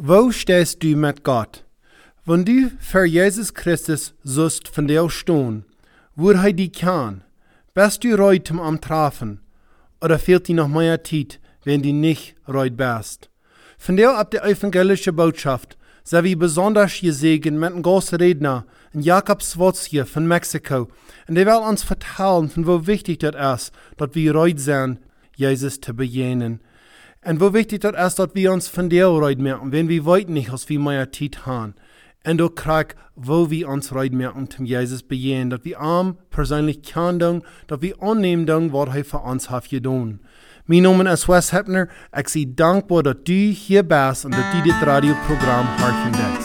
Wo stehst du mit Gott? Wenn du für Jesus Christus sollst von dir stehen, wo er die kann, bist du reut zum am Trafen, oder fehlt dir noch mehr Zeit, wenn du nicht reut bist? Von dir ab der evangelische Botschaft, so wie besonders gesegnet mit einem großen Redner, in Jakob Swotzje von Mexiko, und der will uns vertellen, von wo wichtig das ist, dass wir reut sind, Jesus zu begegnen. Und wo wichtig das ist, dass wir uns von der reut merken, wenn wir weit nicht, als wir mehr Zeit haben. Und auch krieg, wo wir uns reut merken, zum Jesus begegnen, dass wir arm persönlich kann doen, dass wir annehmen was er für uns hat getan. Mijn naam is Wes Hepner. Ik zie dankbaar dat u hier bent en dat u dit radioprogram hard ontdekt.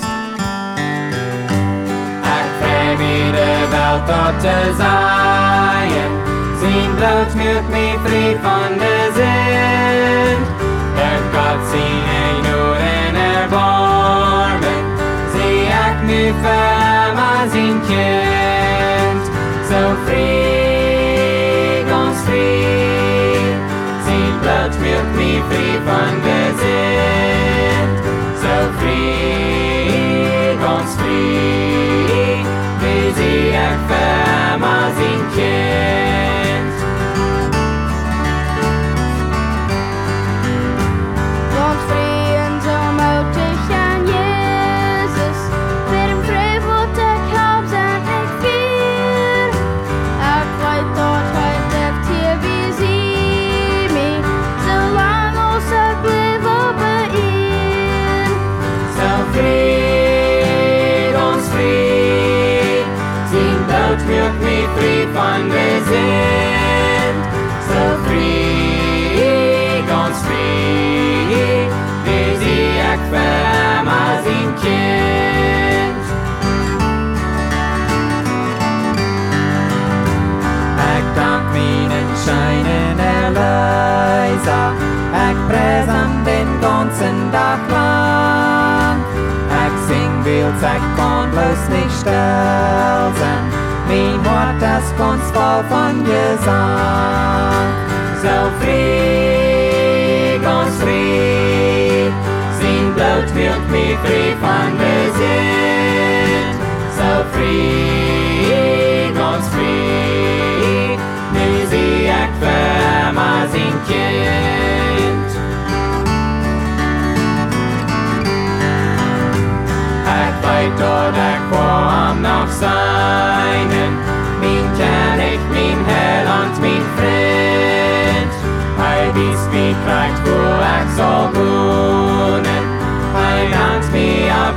Ik vrij me de welt tot te zaaien. Zien bloot met me vrij van de voll von Gesang. Zelfried, ons fried, zijn dood wird mij vrij van bezit. Zelfried, ons fried, nu zie ik ver maar kind.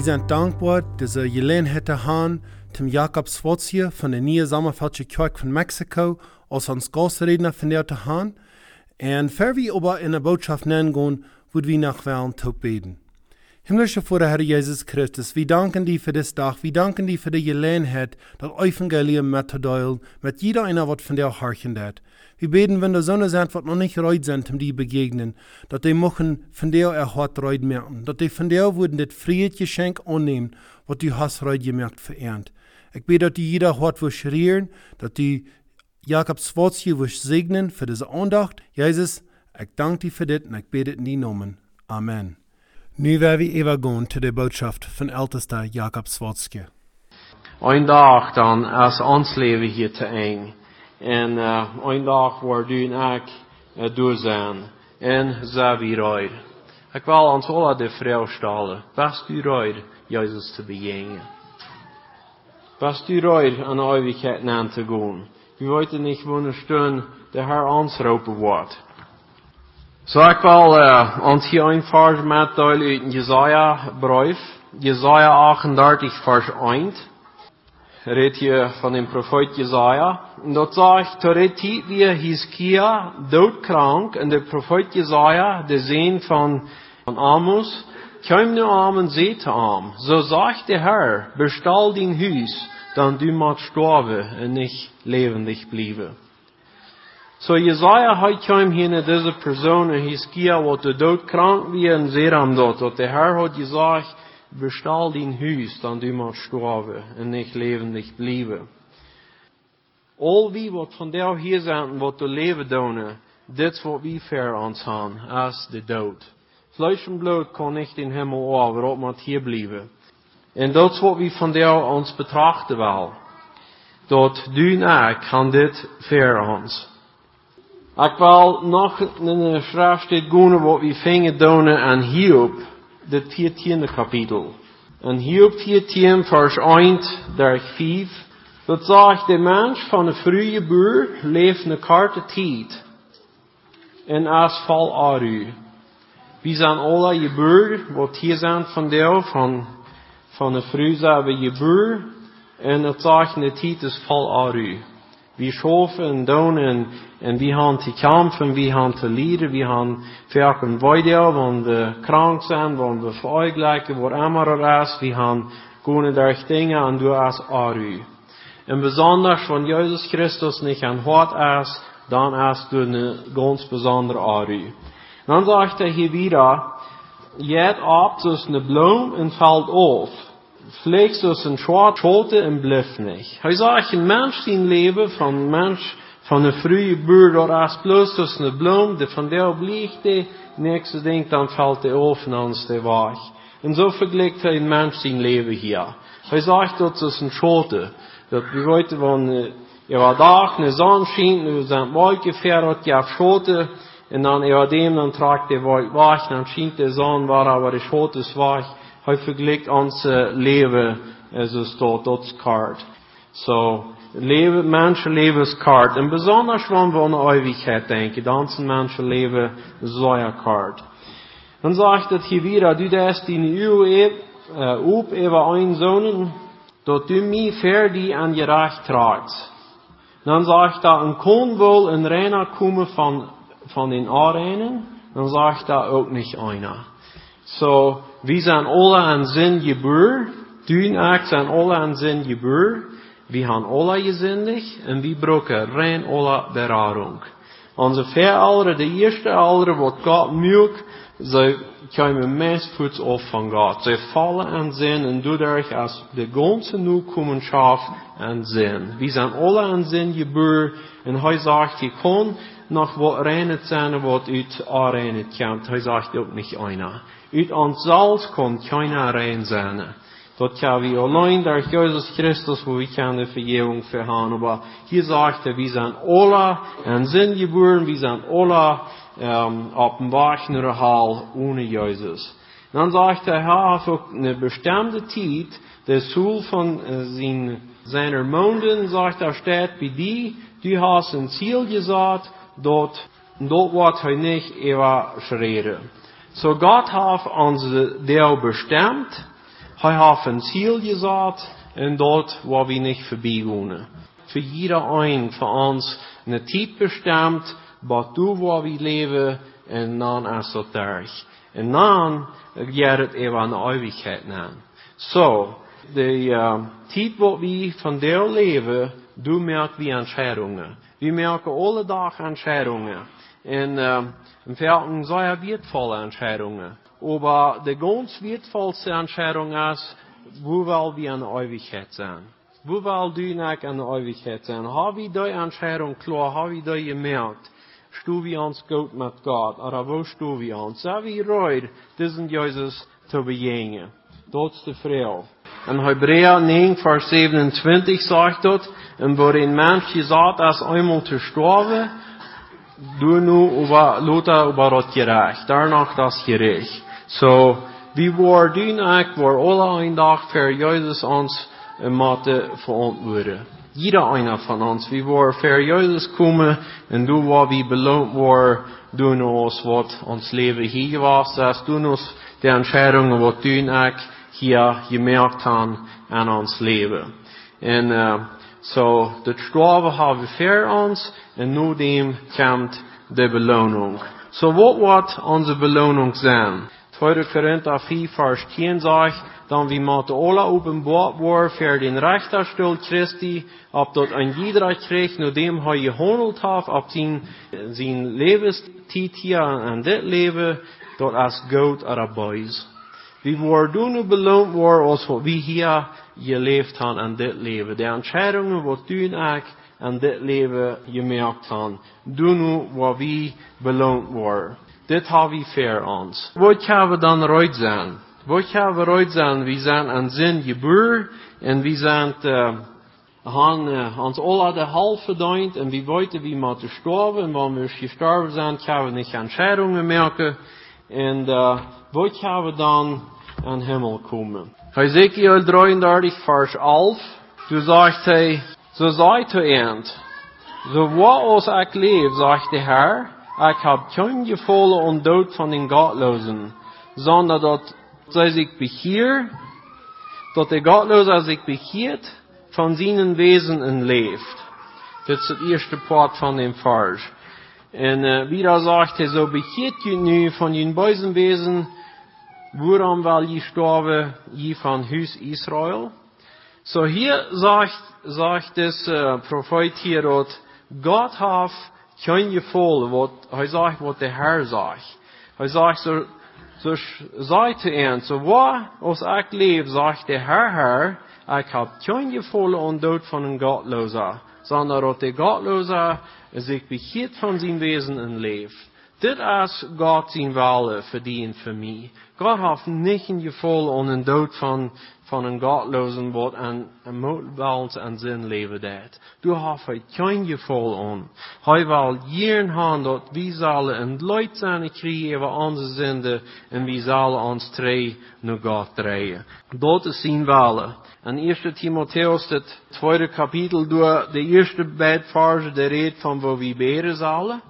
Wir sind dankbar, dass er Gelegenheit haben, zum Jakob Swotzje von der Neue Sommerfeldsche Kirche von Mexiko als uns Gastredner von der haben. Und bevor wir aber in der Botschaft nennen gehen, würden wir nach Wellen beten. Himmlische Vater, Herr Jesus Christus, wir danken dir für das Tag, wir danken dir für die Gelegenheit, das Evangelium mitzuteilen, mit jeder einer, was von dir horchen hat. Wir beten, wenn der Sonne sind, was noch nicht reut sind, um die begegnen, dass die machen von dir er hart reut merken, dass die von dir würden das Friedgeschenk annehmen, was du hast reut gemerkt verehrt. Ich bete, dass die jeder hart will schreien, dass die Jakob Swotzje will segnen für diese Andacht. Jesus, ich danke dir für das und ich bete in die Namen. Amen. Nu werden wir übergehen zu der Botschaft von ältester Jakob Swotzke. Een dag dan is ons leven hier te eng. En uh, een dag waar du en ik uh, door zijn. En zijn we rijden. Ik wil ons alle de vrouw stellen. Best u rijden, Jezus te begegnen. Best u rijden aan de eeuwigheid aan te gaan. We weten niet wanneer de Herr ons roepen wordt. Zo ik wil uh, ons hier een vers meddelen uit Jesaja brief. Jesaja 38 vers 1 redt hier van den profeet Jesaja. En dat zegt, toen redt hij weer Hiskia doodkrank. En de profeet Jesaja, de zoon van, van Amos, kom nu aan en zei te hem, zo zegt de Heer, bestal din huis, dan du moet sterven en niet levendig blijven. So Jesaja hij kwam hier naar deze persoon en hij skia wat de dood krank wie en zeer hem dat. Dat de Heer had gezegd, bestal din huis, dan du moet sterven en niet levendig blijven. Al wie wat van jou hier zijn, wat te leven doen, dit wat we ver ons gaan, als de dood. Vlees en bloed kan niet in hemel over, op moet hier blijven. En dat wat we van jou ons betrachten wel. Dat du en ik gaan dit ver ons. Ik wil nog in de schrift gaan wat we vingen doen aan Hiob, het 14e kapitel. En Hiob 14 vers 1 der 5. Dat zegt de mens van de vrije boer leeft een karte tijd. En als val aru. Wie zijn alle je boer, wat hier zijn van deel van, van de vrije zijn je boer. En het zegt de tijd is val aru. Vi schoven en doen en, en vi han te kampen, vi han te liden, vi han verken want we krank zijn, want we vergelijken, waar ammer is, vi han goede der dingen en du als aru. En besonders van Jezus Christus niet aan hart is, dan is du een ganz bijzonder aru. Dan zegt hij hier weer, jet op tussen de bloem en valt vleeg dus een schote im bluf nicht. Hij zag een mens zien Leben von een mens van een vrije buur door als bloos tussen de bloem, de van der bliegt de, niks denkt dan valt de oven aan de weg. En zo vergelijkt hij een mens zijn leven hier. Hij zag dat ist ein schote, Das die Leute waren, er war Tag, eine Sonne schien, wir sind weit gefährdet, die auf Schote, und dann über dem, dann tragt der Wald weich, dann schien der Sonne, war aber die Schote ist wach, Hij vergelijkt ons leven, zo staat dat kaart. So, leven, mensen leven is kaart. En besonders wanneer we aan de eeuwigheid denken, dan zijn mensen leven zo'n kaart. Dan zegt het hier weer, du des die uw op even een zonen, dat du mij ver die aan je recht tragt. Dan zegt dat een kon wel een reiner komen van, van den Areinen, dan zegt dat ook niet einer. So, we zijn alle aan zin geboren, du en ik zijn alle aan zin geboren, we gaan alle gezindig en we broken rein alle beraring. Onze verouderen, de eerste ouderen, wat God milk, zij komen meestvoets op van God. Zij vallen aan zin en doordat als de ganze nieuwkomenschaft aan zin. We zijn alle aan zin geboren en hij zegt, je kon nog wat reinet zijn wat uit aanreinet komt. Hij zegt ook niet einer. Uit ons zelfs kon keiner rein zijn. Dat kan we alleen door Jezus Christus, wo we kan de vergeving verhaan. Aber hier sagt er, wir sind alle an Sinn geboren, wir sind alle ähm, auf dem naar Hall ohne Jesus. Dan sagt er, er auch eine bestimmte Zeit, der Soul von äh, sein, seiner Monden, sagt er, steht bei die, die hast ein Ziel gesagt, dort, dort wird er nicht überschreden. So Gott hat uns der bestimmt, hij heeft een ziel gezet en dat waar niet voorbij gaan. Voor jeder een van ons een tijd bestemd, wat du waar we leven en dan is dat erg. En dan gaat het even aan de eeuwigheid na. So, de uh, tijd wat we van deel leven, du merken we entscheidungen. We merken alle dagen entscheidungen. En uh, in velken zeer wertvolle entscheidungen. Aber de ganz wertvollste Entscheidung ist, wo will wir der Ewigkeit sein? Wo will du an der Ewigkeit sein? Haben wir die Entscheidung klar? Haben wir die gemerkt? Stu wir uns gut mit Gott? Oder wo stu wir uns? Sind wir reut, diesen Jesus zu begegnen? Dat is de vraag. En Hebräer 9, vers 27 sagt dort, en wo ein Mensch gesagt, als einmal zu sterben, du nu über, Lothar über das Gerecht, danach das Gericht. So, vi var dynak var alla en dag för Jesus ons måtte verantwoorden. Jeder einer von uns, vi var för Jesus kommen und du var vi belohnt var doen oss wat ons leven hier was, oss de entscheidungen wat dynak hier gemerkt han an ons leven. En uh, so, strafe har vi för ons, en nu dem komt de beloning. Så vad wordt onze beloning zijn? 2 Korinther 4 vers 10 sagt, dan wie moeten alle openbaar worden voor den rechterstuhl Christi, op dat een jeder naar dem hij gehandeld heeft, op zijn, zijn levenstijd hier en dit leven, dat als goud erbij is. Wie worden nu beloond worden als wat wie hier geleefd hebben aan dit leven. De entscheidungen wat du en ik aan dit leven gemerkt hebben. Doen nu wat wie beloond worden. Dit hebben we voor ons. Wat gaan we dan eruit zijn? Wat gaan we eruit zijn? We zijn aan zin geboren en we zijn uh, han uh, ons alle de half verdiend en we weten wie moeten sterven en wanneer we gestorven zijn, gaan we niet entscheidungen maken. En uh, wat gaan we dan aan hemel komen? Ezekiel 33 vers 11, toen zegt hij, så sa jeg til en, så hva oss jeg liv, sa jeg det hab kunnig falle und Tod von den Gottlosen, sondern dass sei sich behier, dass der Gottlose sich behiert, von seinen Wesen entlebt. Das ist das erste Part von dem Vers. Und äh, wieder sagt er, so behiert ihr nun von den bösen Wesen, woran weil ihr sterbe, ihr von Hüs Israel, so hier sagt, sagt es Prophet profet hier at God har kjenne was, hva han sagt hva det her sagt. Han sagt so, so sagt til en so hva oss ek liv sagt det her her ek har kjenne for on død for en gottløse. Så han har at det gottløse er sich bekiert von sin Wesen und lebt. Is God zijn wale verdient voor mij. God heeft niet een gevoel aan een dood van, van een godlozen wat een, een moedbalans en zin leven deed. Du hij geen gevoel aan. Hij wil jaren gaan dat wie zullen een leid zijn krijgen over onze zinde en wie zullen ons twee naar God draaien. Dat is zijn wale. En 1 Timotheus, het tweede kapitel, door de eerste beide versen de reed van waar we beren zullen.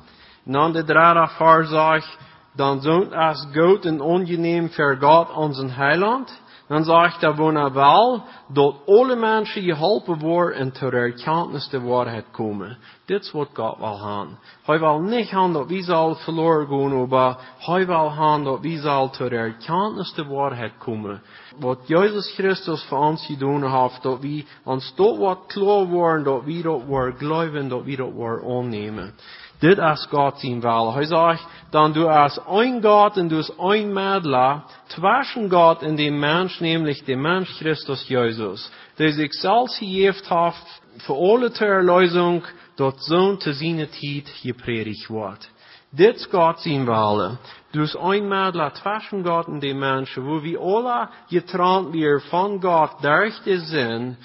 En dan de derde vers zegt, dan zoont als goed en ongeneem voor God onze heiland. Dan zegt hij wonen wel, dat alle mensen geholpen worden en tot de erkennis de waarheid komen. Dit is wat God wil gaan. Hij wil niet gaan dat wie zal verloren gaan, maar hij wil gaan dat wie zal tot de erkennis de waarheid komen. Wat Jezus Christus voor ons gedaan heeft, dat wie ons dat wat klaar worden, dat wie dat wordt geloven, dat wie dat wordt aannemen. Dit is Gott zijn wil. Hij zegt, dann du als ein Gott und du als ein Mädler, tussen God en de mens, namelijk de mens Christus Jezus, die zichzelf gegeven heeft für alle terlösung, dort zoon te zijn tijd gepredigt wordt. Dit is God zijn wil. Dus een middelaar tussen God en dem Mensch, wo we alle getrand wir von Gott durch den Sinn,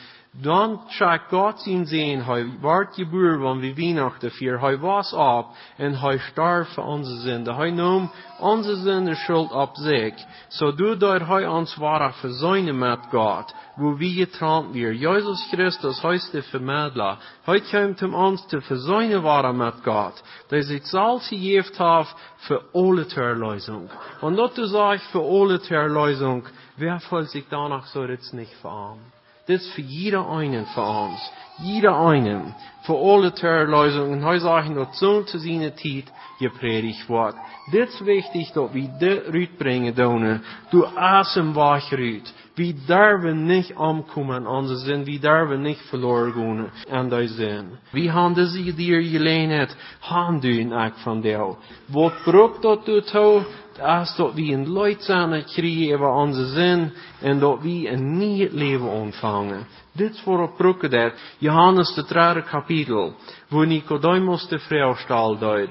dan trekt God zijn zin, hij werd geboren van wie Weihnachten vier, hij was op en hij starf voor onze zonde. Hij nam onze zonde schuld op zich, zodat hij ons ware verzoenen met God, wo wir getrennt wir. Jesus Christus heißt der Vermittler. Hij komt om ons te verzoenen waren met God, der sich selbst gegeven hat für alle zur Erlösung. Und dat du sagst, für alle zur Erlösung, wer voll sich danach so jetzt nicht verarmen? Das für jeder einen von uns. Jeder einen. Für alle zur Erlösung. Und heute sage ich zu, zu seiner Zeit, gepredigt wird. Das ist wichtig, dass wir das rüberbringen, Donner. Du Atem wach rüber. We durven niet omkomen aan onze zin. We durven niet verloren gaan aan die zin. We gaan deze dier gelegenheid gaan doen ook van jou. Wat broek dat du toe? als dat we een leid zijn krijgen over onze zin en dat we een nieuw leven ontvangen. Dit is waarop broeken dat. Johannes de derde kapitel, wo Nicodemus de vrouw stal duid.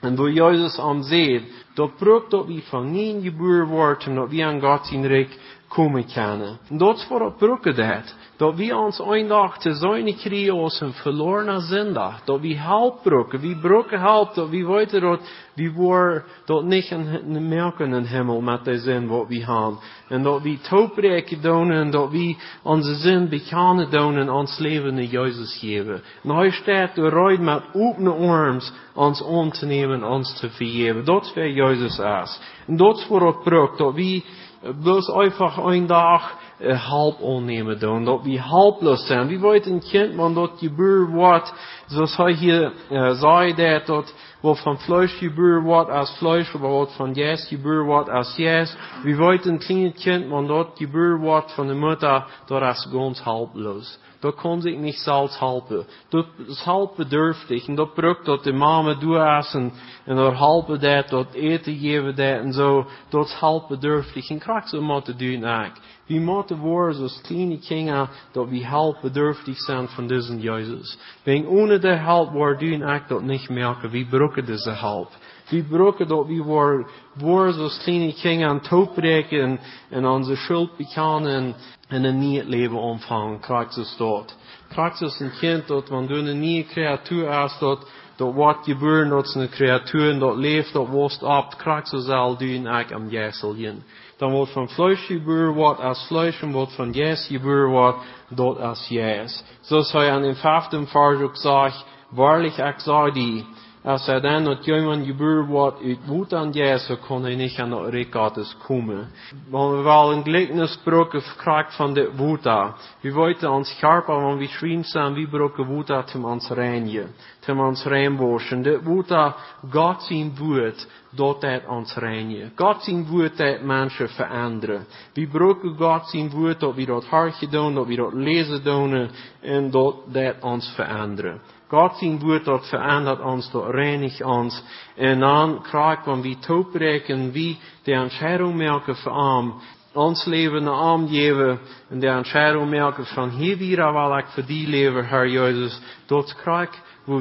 En wo Jezus am zegt, dat broek dat we van nieuw geboren worden, dat we aan God zijn rijk komen kunnen. En dat is waarop broeken dat. Dat we ons een dag te zijn krijgen als een verloren zondag. Dat we help broeken. We broeken help. Dat we weten dat we worden dat niet een merken in hemel met de zin wat we hebben. En dat we toebreken doen en dat we onze zin bekennen doen en ons leven naar Jezus geven. En hij staat rij met open arms ons aan te nemen en ons te vergeven. Dat is waar Jezus is. En dat is waarop broek dat we bloß einfach een dag uh, hulp aannemen doen. Dat we hulpeloos zijn. Wie weet een kind, man dat geboren wordt, zoals hij hier uh, zei, dat, dat wat van Fleisch geboren wordt als Fleisch, wat van Jes geboren wordt als Jes. Wie wollt een kleines Kind, man dort geboren wordt van de Mutter, dort als ganz haltlos. Dat kon zich niet zelfs helpen. Dat is halpbedürftig. En dat brukt dat de mama doet en, dat helpen dat, dat eten geven dat en zo. Dat is halpbedürftig. En krijg zo moeten doen ook. We moeten worden zoals kleine kinderen dat we halpbedürftig zijn van deze Jezus. Wegen ohne de help worden doen ook dat niet merken. We brukken deze help. We brukken dat we worden, worden zoals kleine kinderen opbreken en, en onze schuld bekennen en, en een nieuw leven ontvangen. Christus dat. Christus een kind dat wanneer een nieuwe creatuur is dat dat wordt geboren, dat een creatuur dat leeft, dat woest op. Christus zal doen ook am Jeseljen. dann wird von Fleisch geboren wat als Fleisch und wird von Jezus geboren wat dort als Jezus. So sei an dem fünften Vers gesagt, wahrlich ich sage dir, als hij dan dat iemand geboren wordt uit woed aan Jezus, kon hij niet aan de Rekates komen. Want we wel een gelijkenisbrok gekrijgt van de woeda. We wollten ons scherpen, want we schrien zijn, wie broken woeda zum ons reinigen, zum ons reinwaschen. De woeda, God zijn woord, dat het ons reinigen. God zijn woord dat mensen veranderen. We broken God zijn woord, dat we dat hart doen, dat we dat lezen doen, en dat dat ons veranderen. God zijn woord dat verandert ons, dat reinigt ons. En dan krijgen we toebreken wie de entscheidung merken voor arm. Ons leven naar arm geven en de entscheidung merken van hier weer wil ik voor die leven, Herr Jezus. Dat krijg wo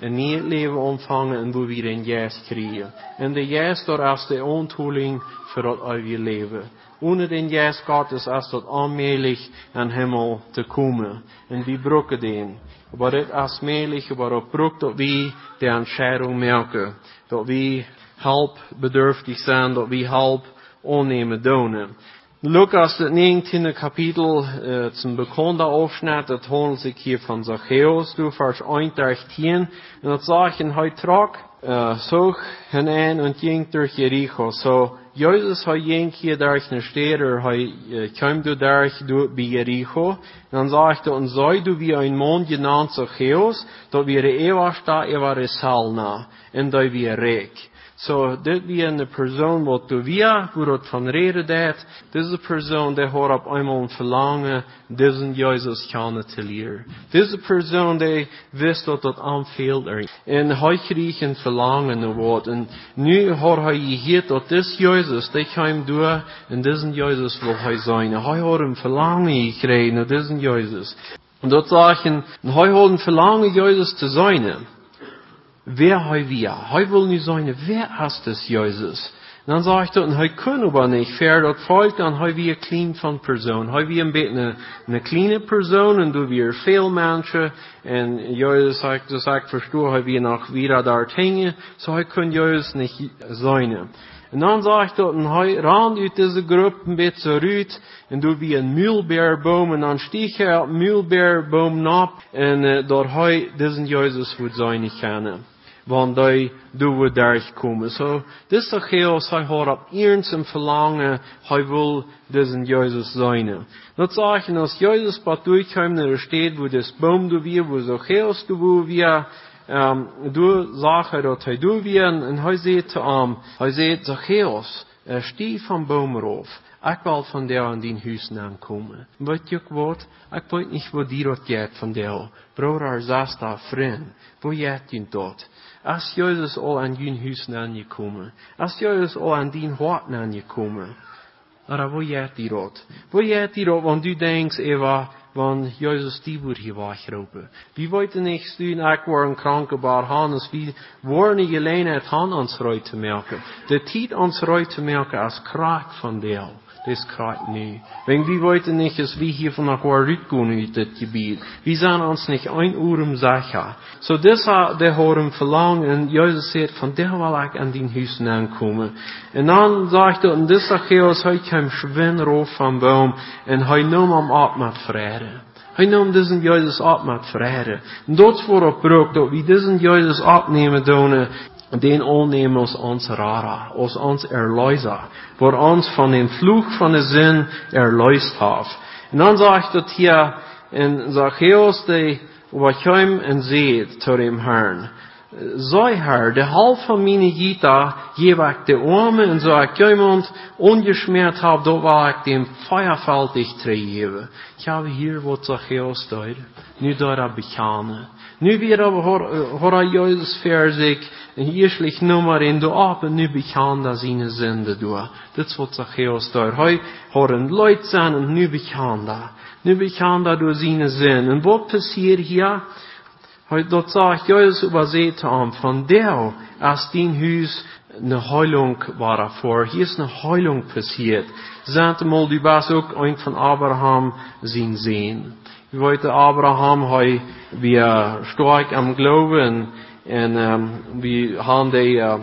een nieuw leven ontvangen en wo we een juist krijgen. En de juist dat als de onthoeling voor dat eeuwige leven. Ohne den juist Gottes is dat onmogelijk aan hemel te komen. En we brokken den. Is mogelijk, waarop broek dat we de entscheidung merken. Dat hulp bedürftig zijn, dat we hulp onnemen doen. Lukas, het 19e kapitel, äh, zum bekannten Aufschnitt, das handelt sich hier von Zacchaeus, du vers 1, und das sagt in heute Tag, äh, so hinein und ging durch Jericho. So, Jesus har ging hier durch eine Stadt, er har, äh, kam du durch, du, bei Jericho. Und dann sagte, und sei du wie ein Mann genannt Zacchaeus, dat wir ewa sta, ewa resalna, en da wir reik. Så dit wie een persoon wat du via, hoe dat van reden deed, deze persoon die hoort op eenmaal een verlangen, deze Jezus kennen te leren. Deze persoon die wist dat dat aanveelt er. En hij kreeg een verlangen naar wat. En nu hoort hij gehoord dat deze Jezus, die hem doen, en deze Jezus wil hij zijn. Hij hoort een verlangen gekregen naar deze Jezus. En dat zeggen, hij hoort een verlangen Jezus te zijn. wer heu wir? Heu vill nu säga, wer hast es Jesus? Och han sa att han kunde bara inte, för att folket har vi en clean von person. Heu vi en bit en, en clean person, und du vi är fel människor, och Jesus har sagt, förstår, har vi nog vidare där hängen, so heu kunde Jesus inte säga. Und dann sagt er, heu ran uit diese Gruppe Gruppen bitte rüt, und du wie ein Mühlbeerbaum, und dann stich er Mühlbeerbaum ab, und äh, dort heu diesen Jesus wird seine kennen. Hij doen daar komen. Zo, dit is toch heel, hoort op eens een verlangen, hij wil deze Jezus zijn. Dat zeggen, als Jezus wat durchkomt naar de stad, wo das boom du wir, wo so Chaos du wir, um, du sagst dat hij du wir, en hij zegt, um, hij zegt, er stieg van boom rauf. Ik wil van jou aan die huis aankomen. Weet je wat? Ik weet niet wat die dat gaat van jou. Broer, er zast daar vriend. Hoe gaat je dat? Als Jezus al aan je huis aangekomen. Als Jezus al aan die hart aangekomen. Maar hoe gaat die dat? Hoe gaat die dat? Want du denkt, Eva, want Jezus die wordt hier weggeroepen. Wie weten niet sturen, ik word een kranke bar Hannes, wie worden niet alleen het hand ons te melken. De tijd ons te melken als kracht van deel. Das krijgt nu. Wenn wir wollten nicht, dass wir hier von nach Warutgun uit dit gebied. Wir zijn ons nicht ein Uhr im Sacha. So das hat der Horem verlangen, und Jesus sagt, von der will ich an den Hüsten ankommen. Und dann sagt er, und das Zacchaeus, heute kam Schwinn rauf vom Baum, und hij nam am Atmen vrede. Hij nam diesen Jezus op met vrede. En dat is voorop broek, dat we diesen Jezus opnemen doen, den aannemen als ons Rara, als ons Erleuser, voor ons van den Fluch van de zin erlöst heeft. En dan zegt het hier in Zacchaeus, die overkwam en zeed tot dem Herrn. Sei Herr, de half van mijn gita, geef ik de armen en zo ik iemand ongesmeerd dat waar ik dem feierfältig tregeven. Ik heb hier wat Zacchaeus deed. Nu door dat bekane. Nu weer op Horajeus 40, en hier nummer in de apen, nu begaan dat zijn zinde doen. Dit is wat Zacchaeus daar. Hij horen leid zijn en nu begaan dat. Nu begaan dat door zijn zin. En wat passiert hier? Hij dat Zacchaeus überseht aan von der als dien huis ne Heilung war davor. Hier ist ne Heilung passiert. Sagt mal, du warst auch ein von Abraham, sein Sehen. Wir wollten Abraham hij wir stark am Glauben en um, wir haben die, uh,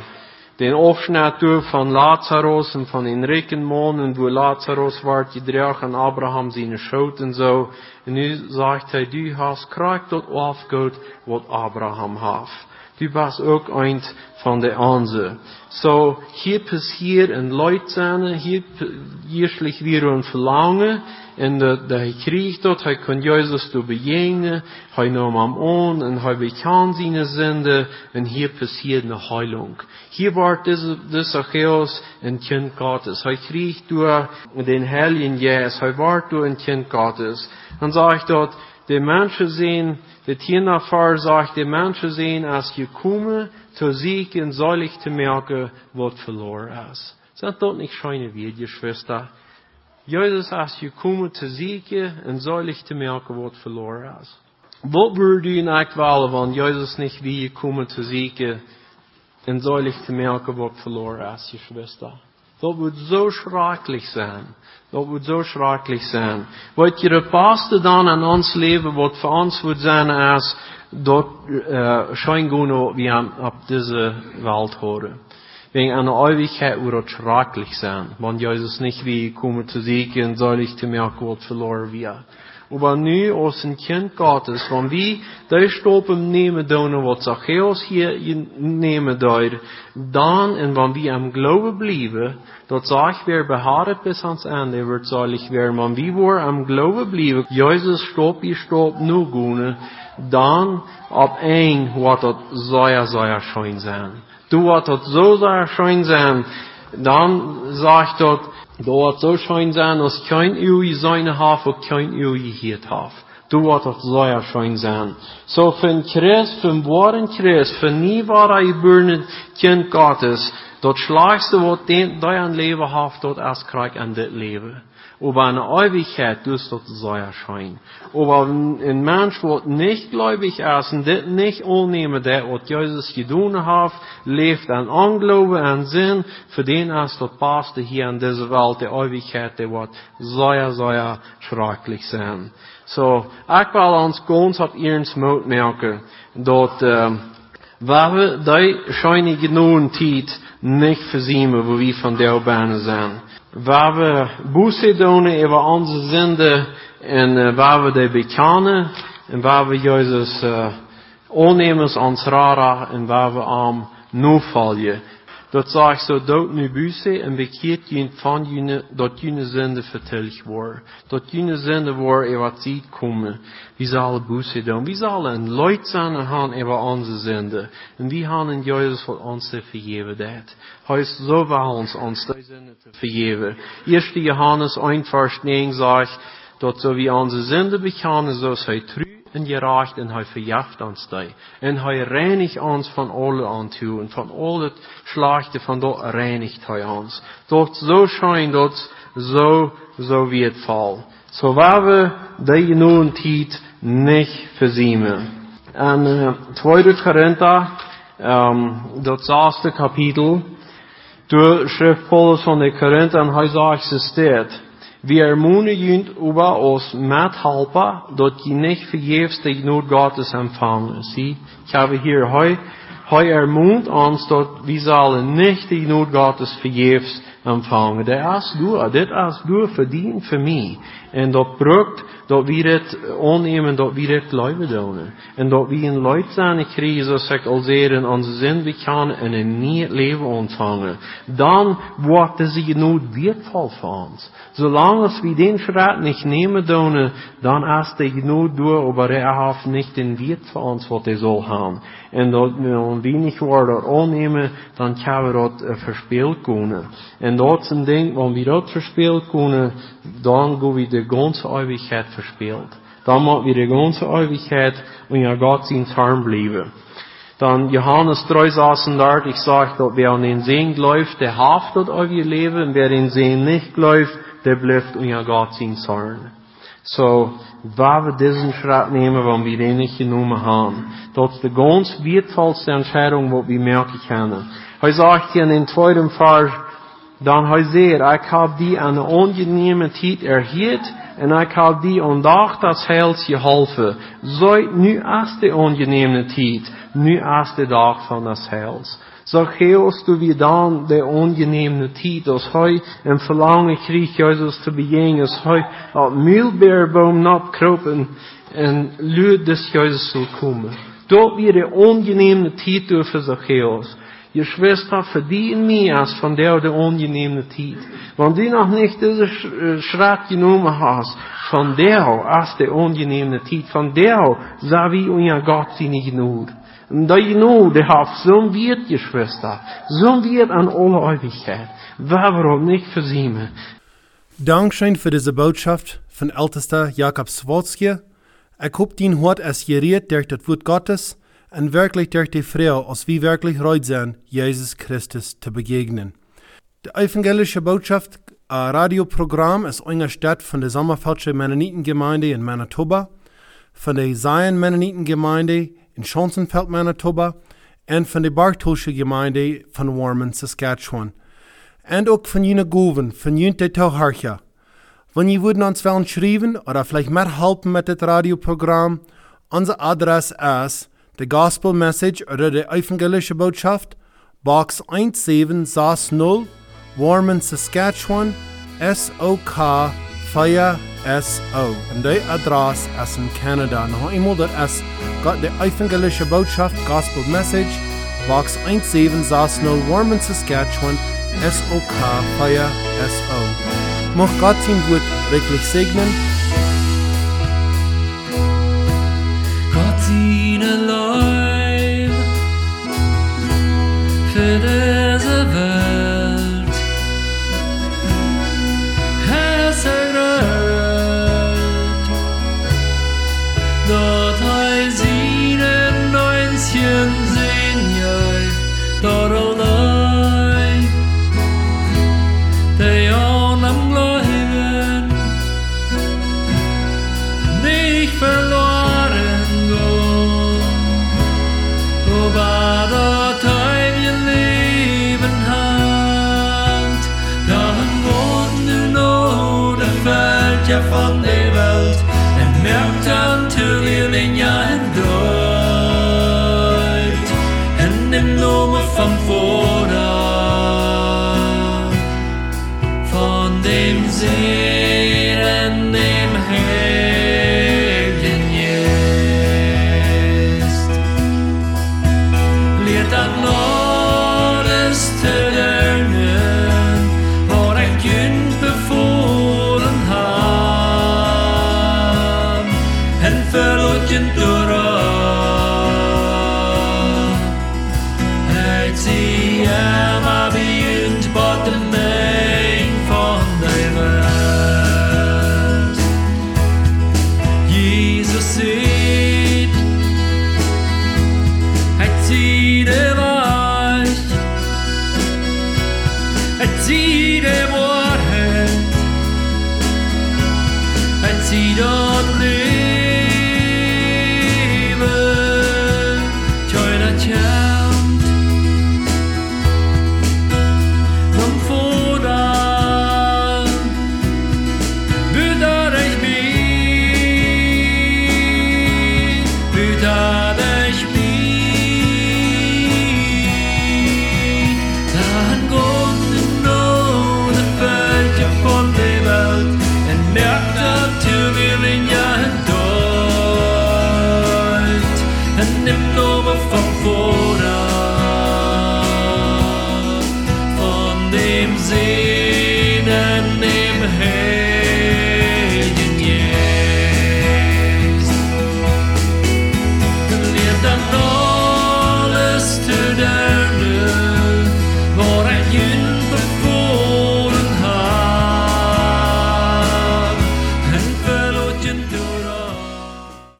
den Aufschnitt durch von Lazarus und von den Regenmonden, wo Lazarus war, die draag an Abraham Schuld und so. Und nu sagt er, du hast krijg dort aufgehört, wat Abraham hat. Du warst ook een van de onze. So, hier passiert een Leute hier, hier schlich weer een verlangen, en de, de hij kreeg dat, hij kon Jezus te bejegnen, hij nam hem aan, en hij bekend zijn zinde, en hier passiert een heilung. Hier wordt deze, deze Zacchaeus een kind Gottes. Hij kreeg door den Heiligen Jes, hij wordt door een kind Gottes. Dan zegt dat, de mensen zijn, de tien Fahr sagt, de mensen zijn als je komen, te zieken, zalig te merken, wat verloren is. Zijn dat niet schijne wie, je Schwester? Jezus, als je komt te zieken en zalig te merken, wat verloren is. Wat würde je eigenlijk wel van Jezus niet wie je komt te zieken en zalig te merken, wat verloren is, je Schwester? Dat wordt zo schrikkelijk zijn. Dat wordt zo schrikkelijk zijn. Wat het paste dan aan ons leven, wat voor ons wordt zijn als dat uh, schijngoed we op deze wereld horen. Wegen einer Ewigkeit wird es schrecklich sein, wenn Jesus nicht wie kommen zu siegen, soll ich zu merken, was verloren wird. Aber nu als een kind Gottes, wenn wir die stoppen nemen doen wat Zacchaeus hier nemen doet, dan en wenn wir am Glauben bleiben, dat sag wir beharret bis ans Ende, wird seilig werden. Wenn wir wohl am Glauben bleiben, Jesus stopp, ich stopp, nu gune, dan op een wat dat zeer, zeer schön sein. Du wat dat zo zeer schön sein, dan sagt dat, Do wat so schein zan as kein u i haf o kein u hier hiet haf. Do wat of zoya schein zan. So fin kres fin boren kres fin ni war er i burnen kent gottes. Dort schlagst du wat den dein lewe haf dort erst kraik an dit lewe. Over een eeuwigheid dus dat zou er zijn. Over een mens gläubig is en dit niet aannemen dat wat Jezus gedaan heeft, leeft aan ongeloven en zin, voor den is dat paste hier in deze wereld, de eeuwigheid, die wordt zeer, zeer schrikkelijk zijn. So, ich will uns ganz auf eens Mut merken, dat, ähm, wir we die schöne genoemtijd niet verzinnen, wo wir von der Urbane sind. Waar we boete doen over onze zinde en uh, waar we die bekennen en waar we Jezus uh, aannemen als rara en waar we aan nu vallen. Dat zegt zo dood nu buze en bekeert je van jene, dat jene zinde verteld wordt. Dat jene zinde wordt er wat ziet komen. Wie zal buze doen? Wie zal een leut zijn gaan over onze zinde? En wie gaan in Jezus voor ons te vergeven dat? Hij is zo wel ons ons te vergeven. Eerste Johannes 1 vers 9 zegt, dat zo wie onze zinde bekennen, zo zij trouw en gerecht en hij verjaft ons die. En hij reinigt ons van alle aantoe en van al het slechte van dat reinigt hij ons. Tot zo schijnt dat zo, zo wie het val. Zo waar we die nu tijd niet verziemen. En uh, 2 Korinther, um, dat zesde kapitel, de schrift Paulus van de Korinther en hij zegt, ze staat, Vi ermonigen über oss medhjälpa, dat je nicht vergevs de nåd Gottes empfangen. Zie, ich habe hier heu, heu ermunt ons dat vi zullen nicht de nåd Gottes vergevs empfangen. Det is du, dit is du verdient voor mij. En dat brukt dat we het aannemen, dat we het leven doen. En dat we een leid zijn krijgen, zoals ik al zei, in onze zin we gaan en een nieuw leven ontvangen. Dan wordt het zich nooit wertvol voor ons. Zolang als we den Schritt nicht nehmen doen, dan is het genoeg door, aber er heeft niet den Wert voor ons wat hij zal gaan. En dat we wenig worden aannemen, dan gaan we dat verspeeld kunnen. En dat is een ding, wanneer we dat verspeeld kunnen, dan gaan we de ganze eeuwigheid verspeeld. Dan moeten we de ganze eeuwigheid in Gott zijn arm blijven. Dan Johannes 3,36, ich sage, dat wer an den Segen läuft, der haftet auf ihr Leben, und wer den Segen nicht läuft, der bleibt unter Gott sein Zorn. So, waar we diesen Schritt nehmen, wann wir den nicht genommen haben. Dat is de ganz wertvollste Entscheidung, wat we merken können. Hij sagt hier in den tweiten Vers, dan hij zegt, ik heb die een ongeneme tijd erhielt, en ik heb die ondag das Heils geholfen. Zoit nu als de ongeneme tijd, nu als de dag van das Heils. Zacchaeus, du wie dan de ongeneme tijd, als hij een verlangen kreeg, Jezus te bejegen, als hij op muilbeerboom napkropen en luid des Jezus zal komen. Dat weer de ongeneme tijd voor Zacchaeus. Je Schwester verdient mehr als von der der ungenehme Zeit. Wenn du noch nicht diesen Schritt genommen hast, von der als der ungenehme Zeit, von der sah wie unser Gott sie nicht genug. Und da genug, der hat so wird, je Schwester, so wird an alle Ewigkeit. Warum nicht versäumen? Dankeschön für diese Botschaft von Ältester Jakob Swotzke. Ich hoffe, den Hort es geriert durch das Wort Gottes und wirklich durch die Frau, als wir wirklich reut sind, Jesus Christus zu begegnen. Die evangelische Botschaft, ein Radioprogramm, ist unterstützt von der Sommerfeldsche Mennonitengemeinde in Manitoba, von der Zion Mennonitengemeinde in Schonsenfeld, Manitoba und von der Bartolsche Gemeinde von Warman, Saskatchewan. Und auch von jenen Goven, von jenen Tauharcha. Wenn ihr würden uns wollen schreiben oder vielleicht mithelfen mit dem Radioprogramm, unsere Adresse ist The Gospel Message oder die evangelische Botschaft, Box 1760, Warman, Saskatchewan, SOK 4SO. Und die Adresse ist in Kanada. Noch einmal, das ist die evangelische Botschaft, Gospel Message, Box 1760, Warman, Saskatchewan, SOK 4SO. Mocht Gott sein Wort wirklich segnen. Gott